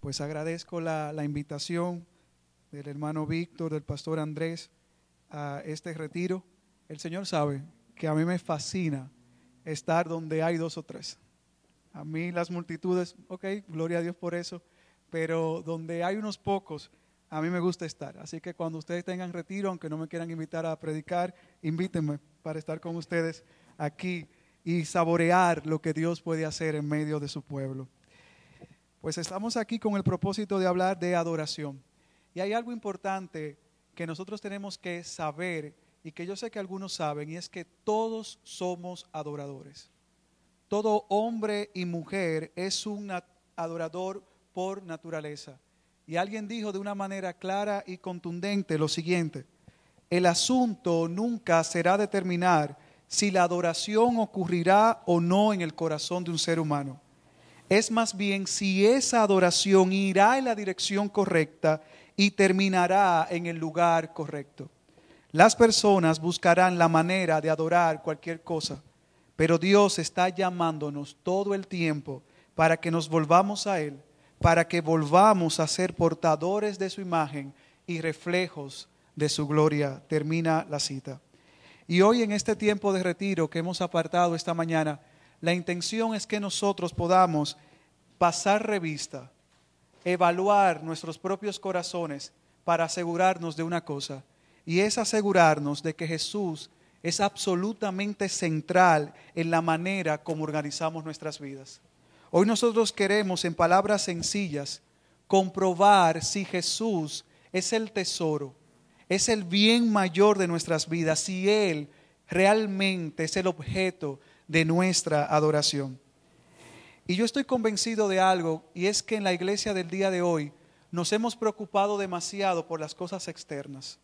Pues agradezco la, la invitación del hermano Víctor, del pastor Andrés, a este retiro. El Señor sabe que a mí me fascina estar donde hay dos o tres. A mí las multitudes, ok, gloria a Dios por eso, pero donde hay unos pocos, a mí me gusta estar. Así que cuando ustedes tengan retiro, aunque no me quieran invitar a predicar, invítenme para estar con ustedes aquí y saborear lo que Dios puede hacer en medio de su pueblo. Pues estamos aquí con el propósito de hablar de adoración. Y hay algo importante que nosotros tenemos que saber y que yo sé que algunos saben, y es que todos somos adoradores. Todo hombre y mujer es un adorador por naturaleza. Y alguien dijo de una manera clara y contundente lo siguiente, el asunto nunca será determinar si la adoración ocurrirá o no en el corazón de un ser humano. Es más bien si esa adoración irá en la dirección correcta y terminará en el lugar correcto. Las personas buscarán la manera de adorar cualquier cosa, pero Dios está llamándonos todo el tiempo para que nos volvamos a Él, para que volvamos a ser portadores de su imagen y reflejos de su gloria. Termina la cita. Y hoy en este tiempo de retiro que hemos apartado esta mañana, la intención es que nosotros podamos pasar revista, evaluar nuestros propios corazones para asegurarnos de una cosa, y es asegurarnos de que Jesús es absolutamente central en la manera como organizamos nuestras vidas. Hoy nosotros queremos, en palabras sencillas, comprobar si Jesús es el tesoro, es el bien mayor de nuestras vidas, si Él realmente es el objeto de nuestra adoración. Y yo estoy convencido de algo, y es que en la iglesia del día de hoy nos hemos preocupado demasiado por las cosas externas.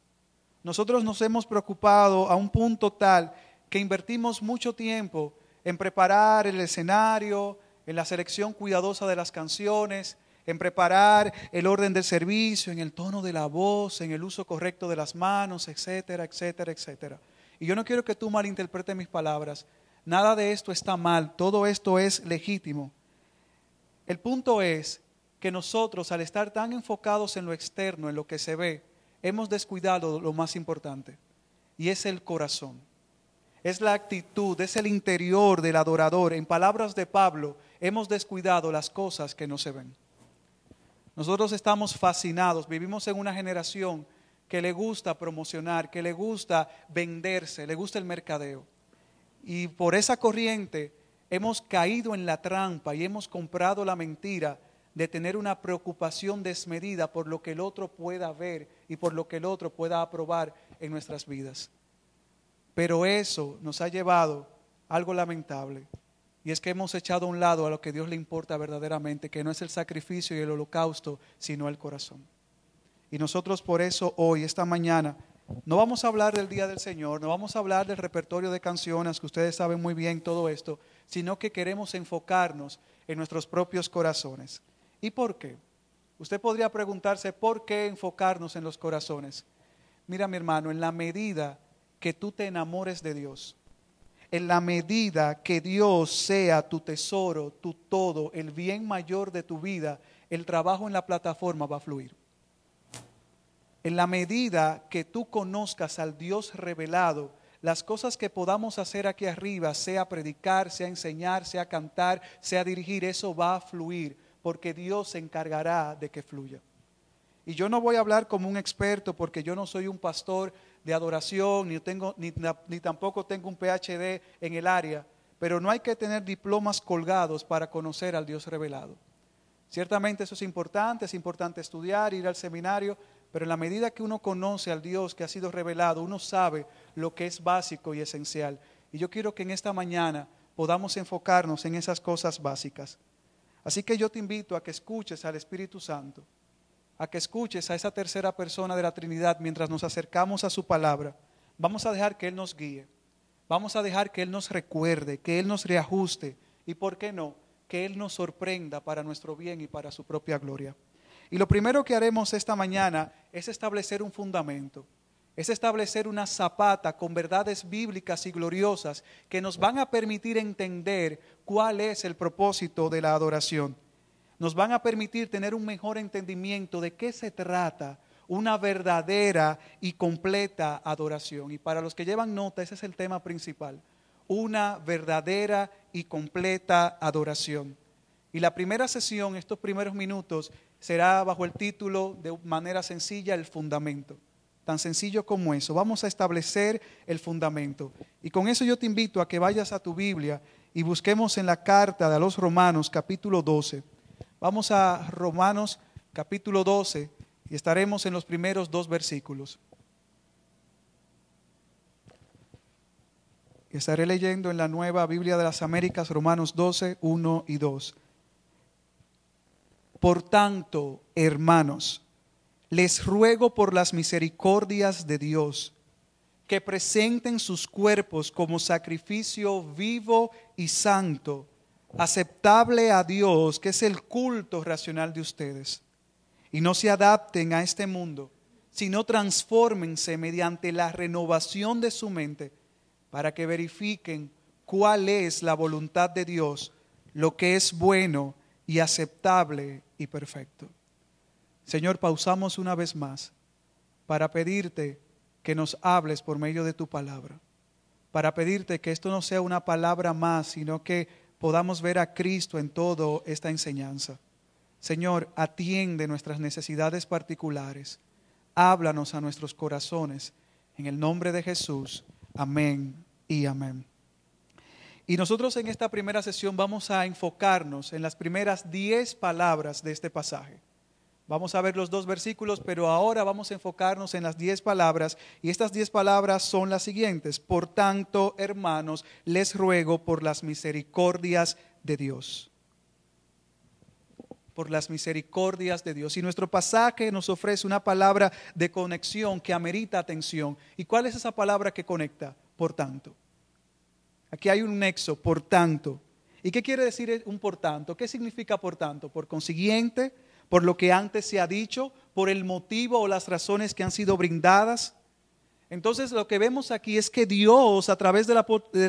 Nosotros nos hemos preocupado a un punto tal que invertimos mucho tiempo en preparar el escenario, en la selección cuidadosa de las canciones, en preparar el orden del servicio, en el tono de la voz, en el uso correcto de las manos, etcétera, etcétera, etcétera. Y yo no quiero que tú malinterpretes mis palabras. Nada de esto está mal, todo esto es legítimo. El punto es que nosotros, al estar tan enfocados en lo externo, en lo que se ve, hemos descuidado lo más importante, y es el corazón. Es la actitud, es el interior del adorador. En palabras de Pablo, hemos descuidado las cosas que no se ven. Nosotros estamos fascinados, vivimos en una generación que le gusta promocionar, que le gusta venderse, le gusta el mercadeo. Y por esa corriente hemos caído en la trampa y hemos comprado la mentira de tener una preocupación desmedida por lo que el otro pueda ver y por lo que el otro pueda aprobar en nuestras vidas. Pero eso nos ha llevado a algo lamentable. Y es que hemos echado a un lado a lo que Dios le importa verdaderamente, que no es el sacrificio y el holocausto, sino el corazón. Y nosotros por eso hoy, esta mañana, no vamos a hablar del Día del Señor, no vamos a hablar del repertorio de canciones, que ustedes saben muy bien todo esto, sino que queremos enfocarnos en nuestros propios corazones. ¿Y por qué? Usted podría preguntarse, ¿por qué enfocarnos en los corazones? Mira mi hermano, en la medida que tú te enamores de Dios, en la medida que Dios sea tu tesoro, tu todo, el bien mayor de tu vida, el trabajo en la plataforma va a fluir. En la medida que tú conozcas al Dios revelado, las cosas que podamos hacer aquí arriba, sea predicar, sea enseñar, sea cantar, sea dirigir, eso va a fluir porque Dios se encargará de que fluya. Y yo no voy a hablar como un experto porque yo no soy un pastor de adoración, ni, tengo, ni, ni, tampoco tengo un PhD en el área, pero no hay que tener diplomas colgados para conocer al Dios revelado. Ciertamente eso es importante, es importante estudiar, ir al seminario, pero en la medida que uno conoce al Dios que ha sido revelado, uno sabe lo que es básico y esencial. Y yo quiero que en esta mañana podamos enfocarnos en esas cosas básicas. Así que yo te invito a que escuches al Espíritu Santo, a que escuches a esa tercera persona de la Trinidad mientras nos acercamos a su palabra. Vamos a dejar que Él nos guíe, vamos a dejar que Él nos recuerde, que Él nos reajuste y, ¿por qué no?, que Él nos sorprenda para nuestro bien y para su propia gloria. Y lo primero que haremos esta mañana es establecer un fundamento es establecer una zapata con verdades bíblicas y gloriosas que nos van a permitir entender cuál es el propósito de la adoración. nos van a permitir tener un mejor entendimiento de qué se trata una verdadera y completa adoración. Y para los que llevan nota, ese es el tema principal, una verdadera y completa adoración. Y la primera sesión, estos primeros minutos, será bajo el título de manera sencilla el fundamento. Tan sencillo como eso. Vamos a establecer el fundamento. Y con eso yo te invito a que vayas a tu Biblia y busquemos en la carta de los Romanos capítulo 12. Vamos a Romanos capítulo 12 y estaremos en los primeros dos versículos. Estaré leyendo en la nueva Biblia de las Américas Romanos 12, 1 y 2. Por tanto, hermanos, les ruego por las misericordias de Dios que presenten sus cuerpos como sacrificio vivo y santo, aceptable a Dios, que es el culto racional de ustedes. Y no se adapten a este mundo, sino transfórmense mediante la renovación de su mente para que verifiquen cuál es la voluntad de Dios, lo que es bueno y aceptable y perfecto. Señor, pausamos una vez más para pedirte que nos hables por medio de tu palabra, para pedirte que esto no sea una palabra más, sino que podamos ver a Cristo en toda esta enseñanza. Señor, atiende nuestras necesidades particulares. Háblanos a nuestros corazones. En el nombre de Jesús. Amén y amén. Y nosotros en esta primera sesión vamos a enfocarnos en las primeras diez palabras de este pasaje. Vamos a ver los dos versículos, pero ahora vamos a enfocarnos en las diez palabras. Y estas diez palabras son las siguientes. Por tanto, hermanos, les ruego por las misericordias de Dios por las misericordias de Dios. Y nuestro pasaje nos ofrece una palabra de conexión que amerita atención. ¿Y cuál es esa palabra que conecta? Por tanto. Aquí hay un nexo, por tanto. ¿Y qué quiere decir un por tanto? ¿Qué significa por tanto? Por consiguiente, por lo que antes se ha dicho, por el motivo o las razones que han sido brindadas. Entonces lo que vemos aquí es que Dios a través del,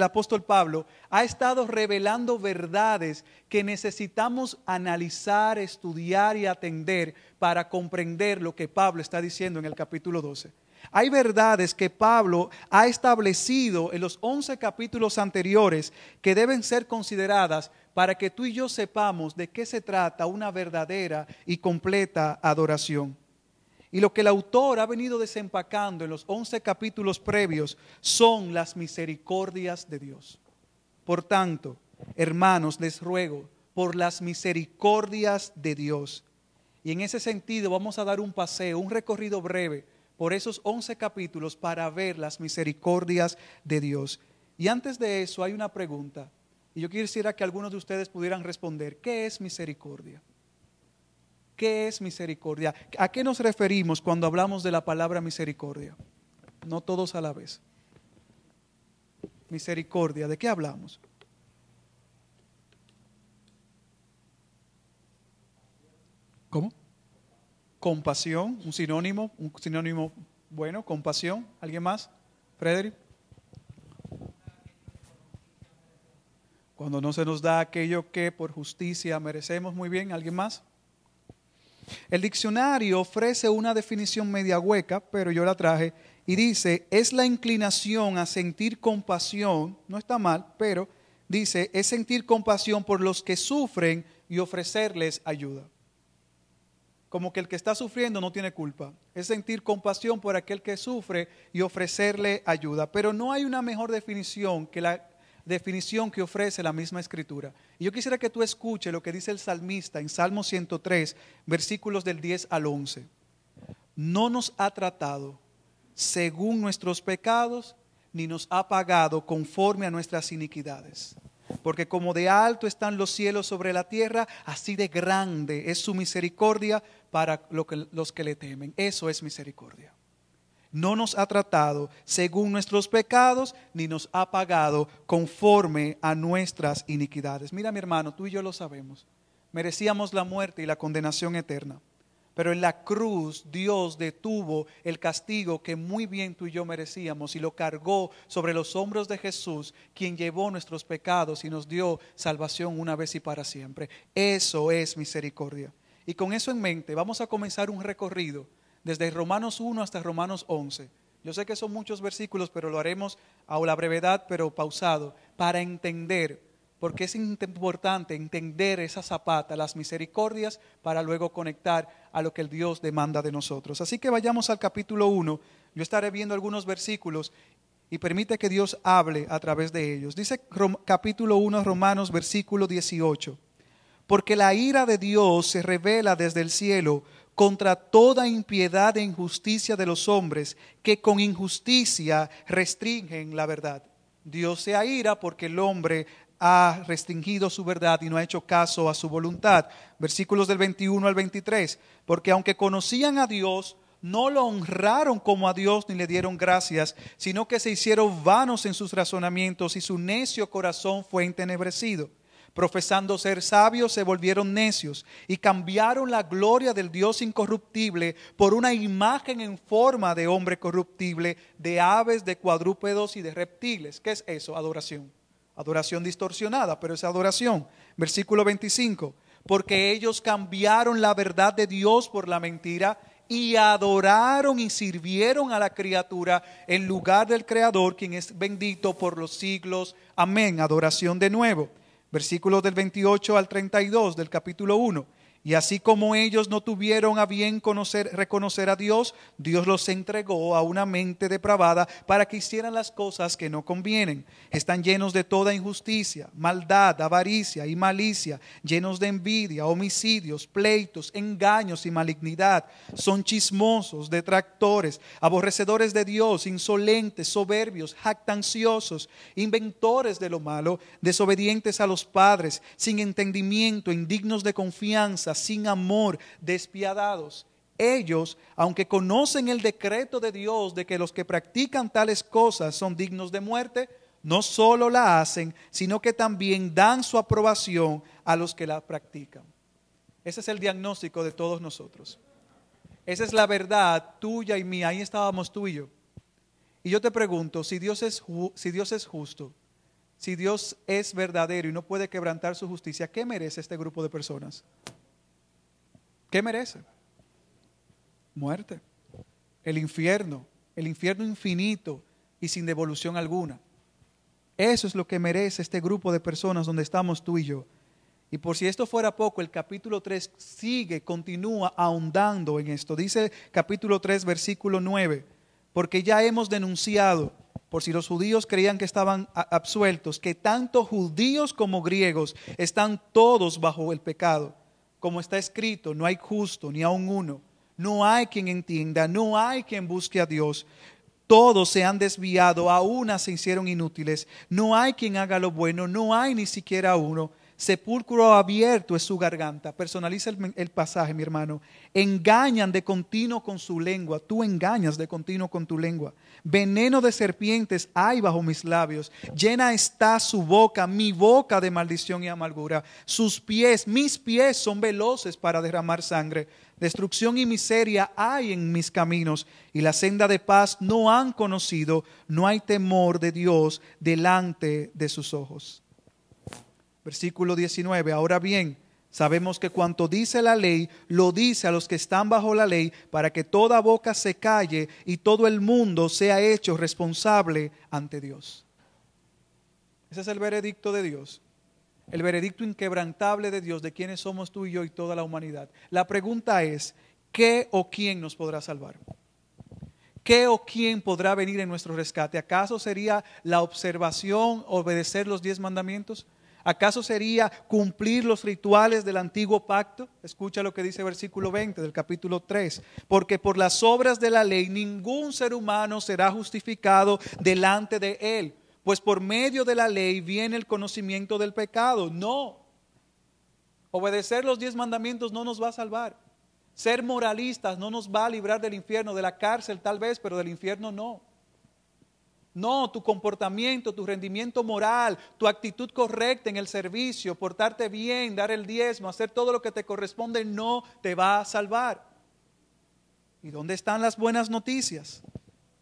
apóstol Pablo ha estado revelando verdades que necesitamos analizar, estudiar y atender para comprender lo que Pablo está diciendo en el capítulo 12. Hay verdades que Pablo ha establecido en los 11 capítulos anteriores que deben ser consideradas para que tú y yo sepamos de qué se trata una verdadera y completa adoración. Y lo que el autor ha venido desempacando en los once capítulos previos son las misericordias de Dios. Por tanto, hermanos, les ruego por las misericordias de Dios. Y en ese sentido vamos a dar un paseo, un recorrido breve por esos once capítulos para ver las misericordias de Dios. Y antes de eso hay una pregunta. Y yo quisiera que algunos de ustedes pudieran responder. ¿Qué es misericordia? ¿Qué es misericordia? ¿A qué nos referimos cuando hablamos de la palabra misericordia? No todos a la vez. Misericordia, ¿de qué hablamos? ¿Cómo? Compasión, un sinónimo, un sinónimo bueno, compasión. ¿Alguien más? Frederick. Cuando no se nos da aquello que por justicia merecemos, muy bien. ¿Alguien más? El diccionario ofrece una definición media hueca, pero yo la traje y dice, es la inclinación a sentir compasión, no está mal, pero dice, es sentir compasión por los que sufren y ofrecerles ayuda. Como que el que está sufriendo no tiene culpa. Es sentir compasión por aquel que sufre y ofrecerle ayuda. Pero no hay una mejor definición que la definición que ofrece la misma escritura. Y yo quisiera que tú escuches lo que dice el salmista en Salmo 103, versículos del 10 al 11. No nos ha tratado según nuestros pecados, ni nos ha pagado conforme a nuestras iniquidades. Porque como de alto están los cielos sobre la tierra, así de grande es su misericordia para los que le temen. Eso es misericordia no nos ha tratado según nuestros pecados, ni nos ha pagado conforme a nuestras iniquidades. Mira mi hermano, tú y yo lo sabemos. Merecíamos la muerte y la condenación eterna. Pero en la cruz Dios detuvo el castigo que muy bien tú y yo merecíamos y lo cargó sobre los hombros de Jesús, quien llevó nuestros pecados y nos dio salvación una vez y para siempre. Eso es misericordia. Y con eso en mente vamos a comenzar un recorrido desde Romanos 1 hasta Romanos 11. Yo sé que son muchos versículos, pero lo haremos a la brevedad, pero pausado, para entender porque es importante entender esa zapata, las misericordias, para luego conectar a lo que el Dios demanda de nosotros. Así que vayamos al capítulo 1. Yo estaré viendo algunos versículos y permite que Dios hable a través de ellos. Dice capítulo 1 Romanos versículo 18. Porque la ira de Dios se revela desde el cielo contra toda impiedad e injusticia de los hombres que con injusticia restringen la verdad. Dios se ira porque el hombre ha restringido su verdad y no ha hecho caso a su voluntad. Versículos del 21 al 23. Porque aunque conocían a Dios, no lo honraron como a Dios ni le dieron gracias, sino que se hicieron vanos en sus razonamientos y su necio corazón fue entenebrecido. Profesando ser sabios, se volvieron necios y cambiaron la gloria del Dios incorruptible por una imagen en forma de hombre corruptible, de aves, de cuadrúpedos y de reptiles. ¿Qué es eso? Adoración. Adoración distorsionada, pero es adoración. Versículo 25. Porque ellos cambiaron la verdad de Dios por la mentira y adoraron y sirvieron a la criatura en lugar del Creador, quien es bendito por los siglos. Amén. Adoración de nuevo. Versículos del 28 al 32 del capítulo 1. Y así como ellos no tuvieron a bien conocer, reconocer a Dios, Dios los entregó a una mente depravada para que hicieran las cosas que no convienen. Están llenos de toda injusticia, maldad, avaricia y malicia, llenos de envidia, homicidios, pleitos, engaños y malignidad. Son chismosos, detractores, aborrecedores de Dios, insolentes, soberbios, jactanciosos, inventores de lo malo, desobedientes a los padres, sin entendimiento, indignos de confianza sin amor, despiadados. Ellos, aunque conocen el decreto de Dios de que los que practican tales cosas son dignos de muerte, no solo la hacen, sino que también dan su aprobación a los que la practican. Ese es el diagnóstico de todos nosotros. Esa es la verdad tuya y mía. Ahí estábamos tú y yo. Y yo te pregunto, si Dios es, si Dios es justo, si Dios es verdadero y no puede quebrantar su justicia, ¿qué merece este grupo de personas? ¿Qué merece? Muerte. El infierno, el infierno infinito y sin devolución alguna. Eso es lo que merece este grupo de personas donde estamos tú y yo. Y por si esto fuera poco, el capítulo 3 sigue, continúa ahondando en esto. Dice capítulo 3, versículo 9, porque ya hemos denunciado, por si los judíos creían que estaban absueltos, que tanto judíos como griegos están todos bajo el pecado como está escrito, no hay justo ni aun uno. No hay quien entienda, no hay quien busque a Dios. Todos se han desviado, a una se hicieron inútiles. No hay quien haga lo bueno, no hay ni siquiera uno. Sepulcro abierto es su garganta. Personaliza el, pasaje, mi hermano. Engañan de continuo con su lengua. Tú engañas de continuo con tu lengua. Veneno de serpientes hay bajo mis labios. Llena está su boca, mi boca de maldición y amargura. Sus pies, mis pies son veloces para derramar sangre. Destrucción y miseria hay en mis caminos y la senda de paz no han conocido. No hay temor de Dios delante de sus ojos. Versículo 19. Ahora bien, sabemos que cuanto dice la ley, lo dice a los que están bajo la ley, para que toda boca se calle y todo el mundo sea hecho responsable ante Dios. Ese es el veredicto de Dios. El veredicto inquebrantable de Dios de quienes somos tú y yo y toda la humanidad. La pregunta es, ¿qué o quién nos podrá salvar? ¿Qué o quién podrá venir en nuestro rescate? ¿Acaso sería la observación, obedecer los diez mandamientos? ¿Acaso sería cumplir los rituales del antiguo pacto? Escucha lo que dice el versículo 20 del capítulo 3. Porque por las obras de la ley ningún ser humano será justificado delante de él, pues por medio de la ley viene el conocimiento del pecado. No. Obedecer los diez mandamientos no nos va a salvar. Ser moralistas no nos va a librar del infierno, de la cárcel tal vez, pero del infierno no. No, tu comportamiento, tu rendimiento moral, tu actitud correcta en el servicio, portarte bien, dar el diezmo, hacer todo lo que te corresponde, no te va a salvar. ¿Y dónde están las buenas noticias?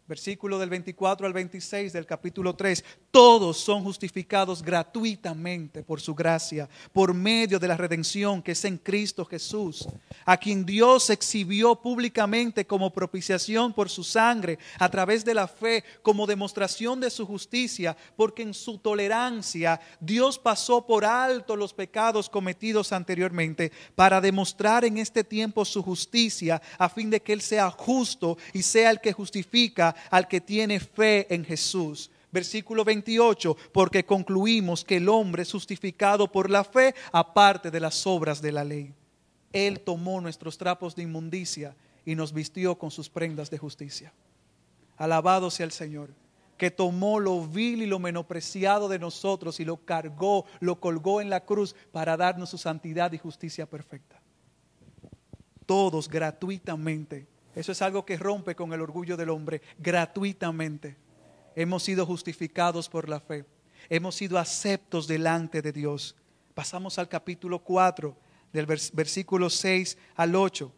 Versículo del 24 al 26 del capítulo 3, todos son justificados gratuitamente por su gracia, por medio de la redención que es en Cristo Jesús, a quien Dios exhibió públicamente como propiciación por su sangre, a través de la fe, como demostración de su justicia, porque en su tolerancia Dios pasó por alto los pecados cometidos anteriormente, para demostrar en este tiempo su justicia, a fin de que Él sea justo y sea el que justifica al que tiene fe en Jesús. Versículo 28, porque concluimos que el hombre es justificado por la fe aparte de las obras de la ley. Él tomó nuestros trapos de inmundicia y nos vistió con sus prendas de justicia. Alabado sea el Señor, que tomó lo vil y lo menospreciado de nosotros y lo cargó, lo colgó en la cruz para darnos su santidad y justicia perfecta. Todos gratuitamente eso es algo que rompe con el orgullo del hombre gratuitamente. Hemos sido justificados por la fe. Hemos sido aceptos delante de Dios. Pasamos al capítulo 4, del versículo 6 al 8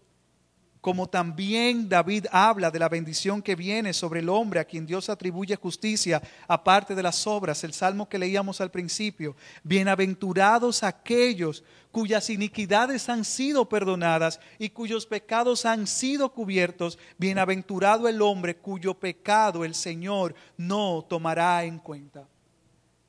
como también David habla de la bendición que viene sobre el hombre a quien Dios atribuye justicia aparte de las obras, el salmo que leíamos al principio, bienaventurados aquellos cuyas iniquidades han sido perdonadas y cuyos pecados han sido cubiertos, bienaventurado el hombre cuyo pecado el Señor no tomará en cuenta.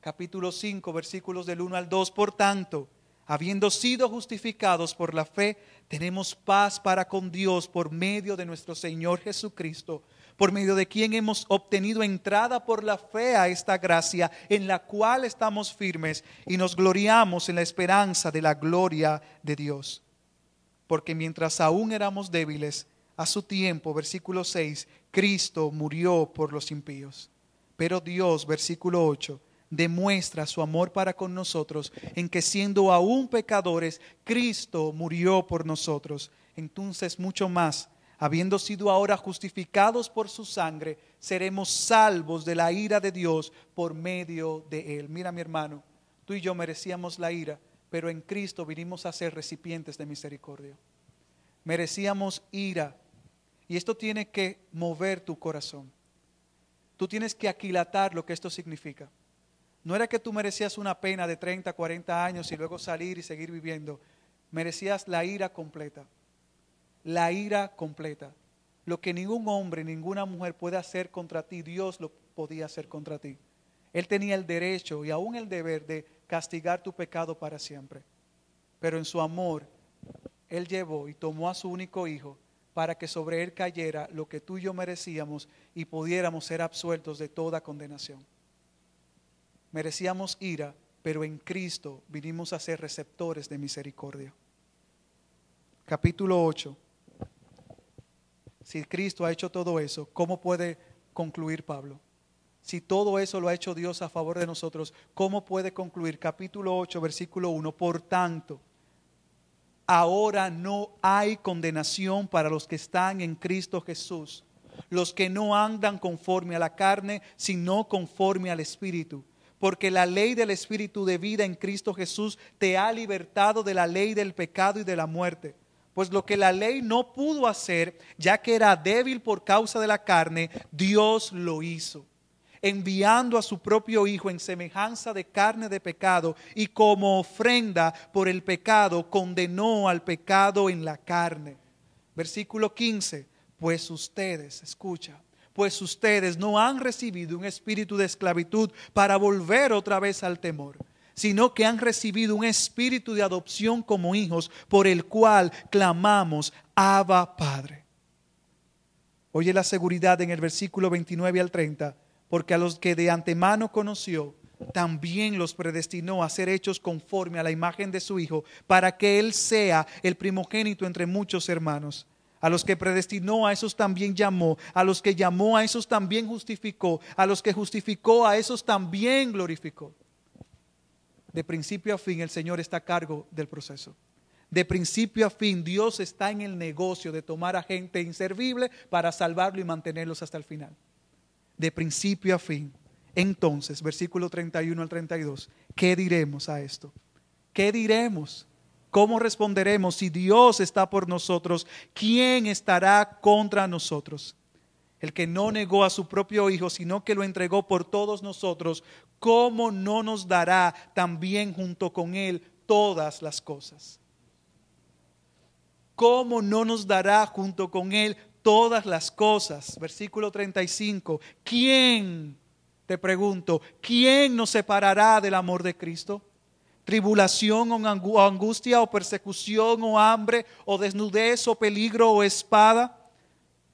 Capítulo 5, versículos del 1 al 2, por tanto, habiendo sido justificados por la fe, tenemos paz para con Dios por medio de nuestro Señor Jesucristo, por medio de quien hemos obtenido entrada por la fe a esta gracia en la cual estamos firmes y nos gloriamos en la esperanza de la gloria de Dios. Porque mientras aún éramos débiles, a su tiempo, versículo 6, Cristo murió por los impíos. Pero Dios, versículo 8, demuestra su amor para con nosotros en que siendo aún pecadores, Cristo murió por nosotros. Entonces mucho más, habiendo sido ahora justificados por su sangre, seremos salvos de la ira de Dios por medio de él. Mira mi hermano, tú y yo merecíamos la ira, pero en Cristo vinimos a ser recipientes de misericordia. Merecíamos ira y esto tiene que mover tu corazón. Tú tienes que aquilatar lo que esto significa. No era que tú merecías una pena de 30, 40 años y luego salir y seguir viviendo. Merecías la ira completa. La ira completa. Lo que ningún hombre, ninguna mujer puede hacer contra ti, Dios lo podía hacer contra ti. Él tenía el derecho y aún el deber de castigar tu pecado para siempre. Pero en su amor, Él llevó y tomó a su único hijo para que sobre Él cayera lo que tú y yo merecíamos y pudiéramos ser absueltos de toda condenación merecíamos ira, pero en Cristo vinimos a ser receptores de misericordia. Capítulo 8. Si Cristo ha hecho todo eso, ¿cómo puede concluir Pablo? Si todo eso lo ha hecho Dios a favor de nosotros, ¿cómo puede concluir? Capítulo 8, versículo 1. Por tanto, ahora no hay condenación para los que están en Cristo Jesús, los que no andan conforme a la carne, sino conforme al Espíritu porque la ley del Espíritu de vida en Cristo Jesús te ha libertado de la ley del pecado y de la muerte. Pues lo que la ley no pudo hacer, ya que era débil por causa de la carne, Dios lo hizo, enviando a su propio Hijo en semejanza de carne de pecado y como ofrenda por el pecado condenó al pecado en la carne. Versículo 15, pues ustedes, escucha, pues ustedes no han recibido un espíritu de esclavitud para volver otra vez al temor, sino que han recibido un espíritu de adopción como hijos, por el cual clamamos, Abba Padre. Oye la seguridad en el versículo 29 al 30, porque a los que de antemano conoció, también los predestinó a ser hechos conforme a la imagen de su Hijo, para que Él sea el primogénito entre muchos hermanos. A los que predestinó, a esos también llamó. A los que llamó, a esos también justificó. A los que justificó, a esos también glorificó. De principio a fin, el Señor está a cargo del proceso. De principio a fin, Dios está en el negocio de tomar a gente inservible para salvarlo y mantenerlos hasta el final. De principio a fin. Entonces, versículo 31 al 32, ¿qué diremos a esto? ¿Qué diremos? ¿Cómo responderemos si Dios está por nosotros? ¿Quién estará contra nosotros? El que no negó a su propio Hijo, sino que lo entregó por todos nosotros, ¿cómo no nos dará también junto con Él todas las cosas? ¿Cómo no nos dará junto con Él todas las cosas? Versículo 35. ¿Quién, te pregunto, quién nos separará del amor de Cristo? Tribulación o angustia o persecución o hambre o desnudez o peligro o espada,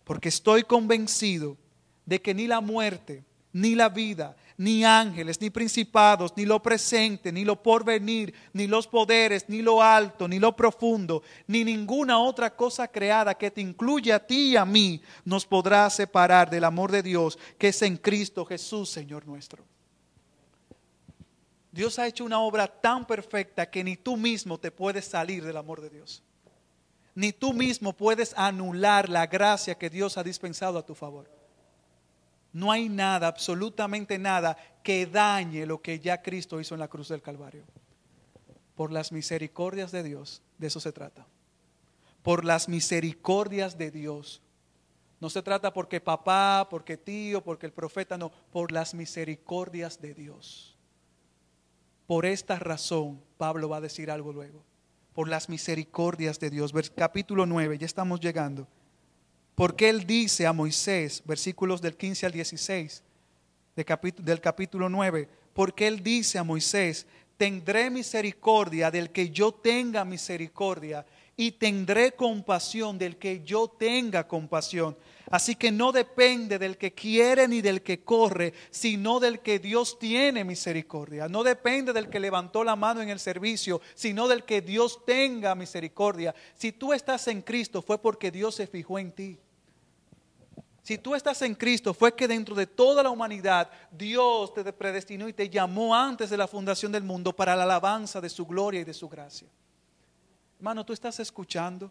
porque estoy convencido de que ni la muerte, ni la vida, ni ángeles, ni principados, ni lo presente, ni lo porvenir, ni los poderes, ni lo alto, ni lo profundo, ni ninguna otra cosa creada que te incluya a ti y a mí, nos podrá separar del amor de Dios que es en Cristo Jesús, Señor nuestro. Dios ha hecho una obra tan perfecta que ni tú mismo te puedes salir del amor de Dios. Ni tú mismo puedes anular la gracia que Dios ha dispensado a tu favor. No hay nada, absolutamente nada, que dañe lo que ya Cristo hizo en la cruz del Calvario. Por las misericordias de Dios, de eso se trata. Por las misericordias de Dios. No se trata porque papá, porque tío, porque el profeta, no, por las misericordias de Dios. Por esta razón, Pablo va a decir algo luego. Por las misericordias de Dios. Capítulo 9, ya estamos llegando. Porque él dice a Moisés, versículos del 15 al 16 del capítulo 9, porque él dice a Moisés, tendré misericordia del que yo tenga misericordia y tendré compasión del que yo tenga compasión. Así que no depende del que quiere ni del que corre, sino del que Dios tiene misericordia. No depende del que levantó la mano en el servicio, sino del que Dios tenga misericordia. Si tú estás en Cristo fue porque Dios se fijó en ti. Si tú estás en Cristo fue que dentro de toda la humanidad Dios te predestinó y te llamó antes de la fundación del mundo para la alabanza de su gloria y de su gracia. Hermano, tú estás escuchando.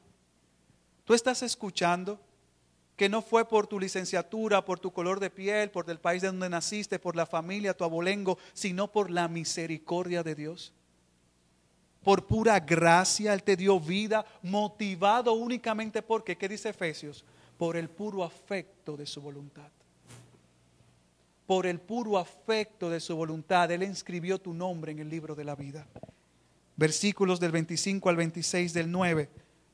Tú estás escuchando que no fue por tu licenciatura, por tu color de piel, por el país de donde naciste, por la familia, tu abolengo, sino por la misericordia de Dios. Por pura gracia Él te dio vida, motivado únicamente porque, ¿qué dice Efesios? Por el puro afecto de su voluntad. Por el puro afecto de su voluntad, Él inscribió tu nombre en el libro de la vida. Versículos del 25 al 26 del 9,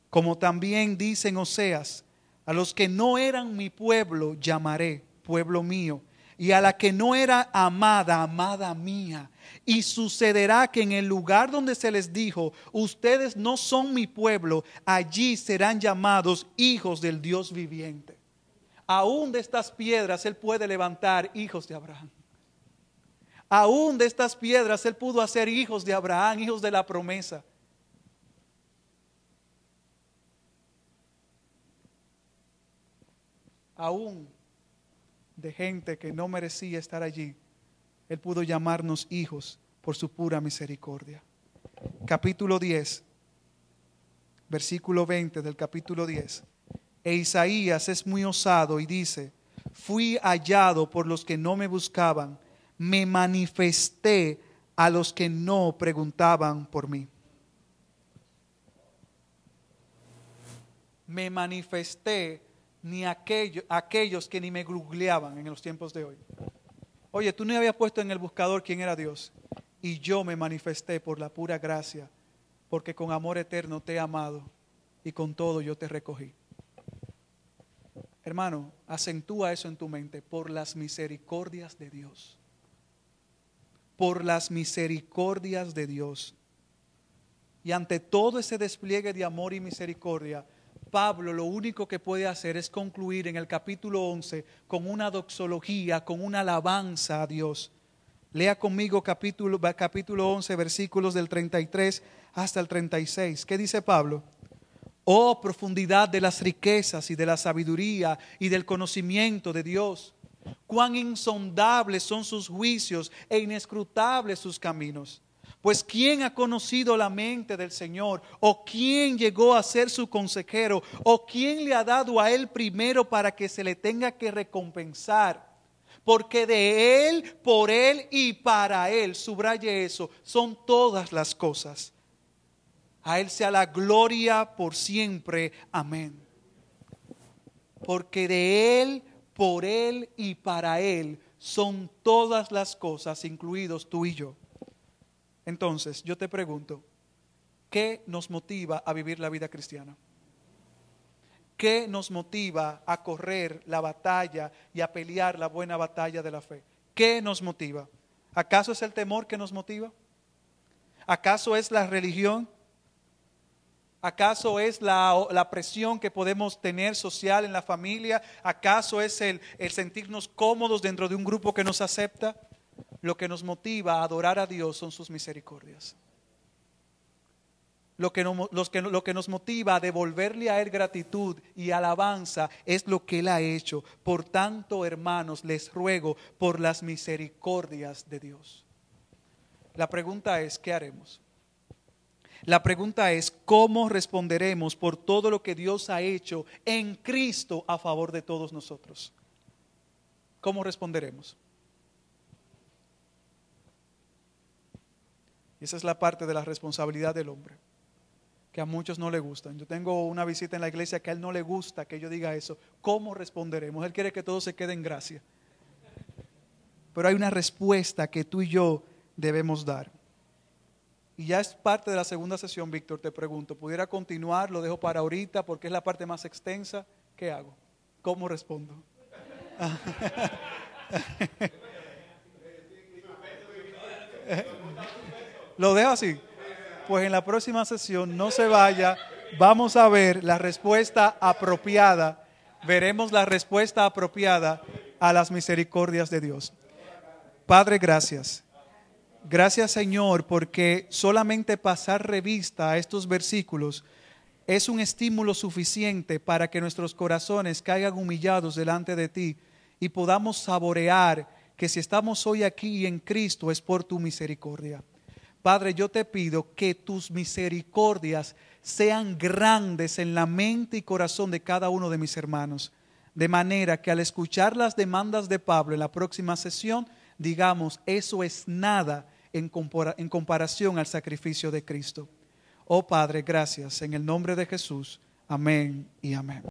como también dicen Oseas, a los que no eran mi pueblo llamaré pueblo mío. Y a la que no era amada, amada mía. Y sucederá que en el lugar donde se les dijo, ustedes no son mi pueblo, allí serán llamados hijos del Dios viviente. Aún de estas piedras Él puede levantar hijos de Abraham. Aún de estas piedras Él pudo hacer hijos de Abraham, hijos de la promesa. aún de gente que no merecía estar allí, Él pudo llamarnos hijos por su pura misericordia. Capítulo 10, versículo 20 del capítulo 10. E Isaías es muy osado y dice, fui hallado por los que no me buscaban, me manifesté a los que no preguntaban por mí. Me manifesté ni aquellos, aquellos que ni me googleaban en los tiempos de hoy. Oye, tú no habías puesto en el buscador quién era Dios. Y yo me manifesté por la pura gracia, porque con amor eterno te he amado y con todo yo te recogí. Hermano, acentúa eso en tu mente, por las misericordias de Dios. Por las misericordias de Dios. Y ante todo ese despliegue de amor y misericordia, Pablo lo único que puede hacer es concluir en el capítulo 11 con una doxología, con una alabanza a Dios. Lea conmigo capítulo, capítulo 11, versículos del 33 hasta el 36. ¿Qué dice Pablo? Oh profundidad de las riquezas y de la sabiduría y del conocimiento de Dios. Cuán insondables son sus juicios e inescrutables sus caminos. Pues ¿quién ha conocido la mente del Señor? ¿O quién llegó a ser su consejero? ¿O quién le ha dado a él primero para que se le tenga que recompensar? Porque de él, por él y para él, subraye eso, son todas las cosas. A Él sea la gloria por siempre. Amén. Porque de Él, por Él y para Él son todas las cosas, incluidos tú y yo. Entonces, yo te pregunto, ¿qué nos motiva a vivir la vida cristiana? ¿Qué nos motiva a correr la batalla y a pelear la buena batalla de la fe? ¿Qué nos motiva? ¿Acaso es el temor que nos motiva? ¿Acaso es la religión? ¿Acaso es la, presión que podemos tener social en la familia? ¿Acaso es el, el sentirnos cómodos dentro de un grupo que nos acepta? Lo que nos motiva a adorar a Dios son sus misericordias. Lo que, que, lo que, nos motiva a devolverle a Él gratitud y alabanza es lo que Él ha hecho. Por tanto, hermanos, les ruego por las misericordias de Dios. La pregunta es, ¿qué haremos? La pregunta es, ¿cómo responderemos por todo lo que Dios ha hecho en Cristo a favor de todos nosotros? ¿Cómo responderemos? esa es la parte de la responsabilidad del hombre, que a muchos no le gustan. Yo tengo una visita en la iglesia que a él no le gusta que yo diga eso. ¿Cómo responderemos? Él quiere que todo se quede en gracia. Pero hay una respuesta que tú y yo debemos dar. Y ya es parte de la segunda sesión, Víctor, te pregunto, ¿pudiera continuar? Lo dejo para ahorita porque es la parte más extensa. ¿Qué hago? ¿Cómo respondo? Lo dejo así. Pues en la próxima sesión no se vaya. Vamos a ver la respuesta apropiada. Veremos la respuesta apropiada a las misericordias de Dios. Padre, gracias. Gracias Señor, porque solamente pasar revista a estos versículos es un estímulo suficiente para que nuestros corazones caigan humillados delante de ti y podamos saborear que si estamos hoy aquí en Cristo es por tu misericordia. Padre, yo te pido que tus misericordias sean grandes en la mente y corazón de cada uno de mis hermanos, de manera que al escuchar las demandas de Pablo en la próxima sesión, digamos, eso es nada en, comparación al sacrificio de Cristo. Oh Padre, gracias en el nombre de Jesús. Amén y amén.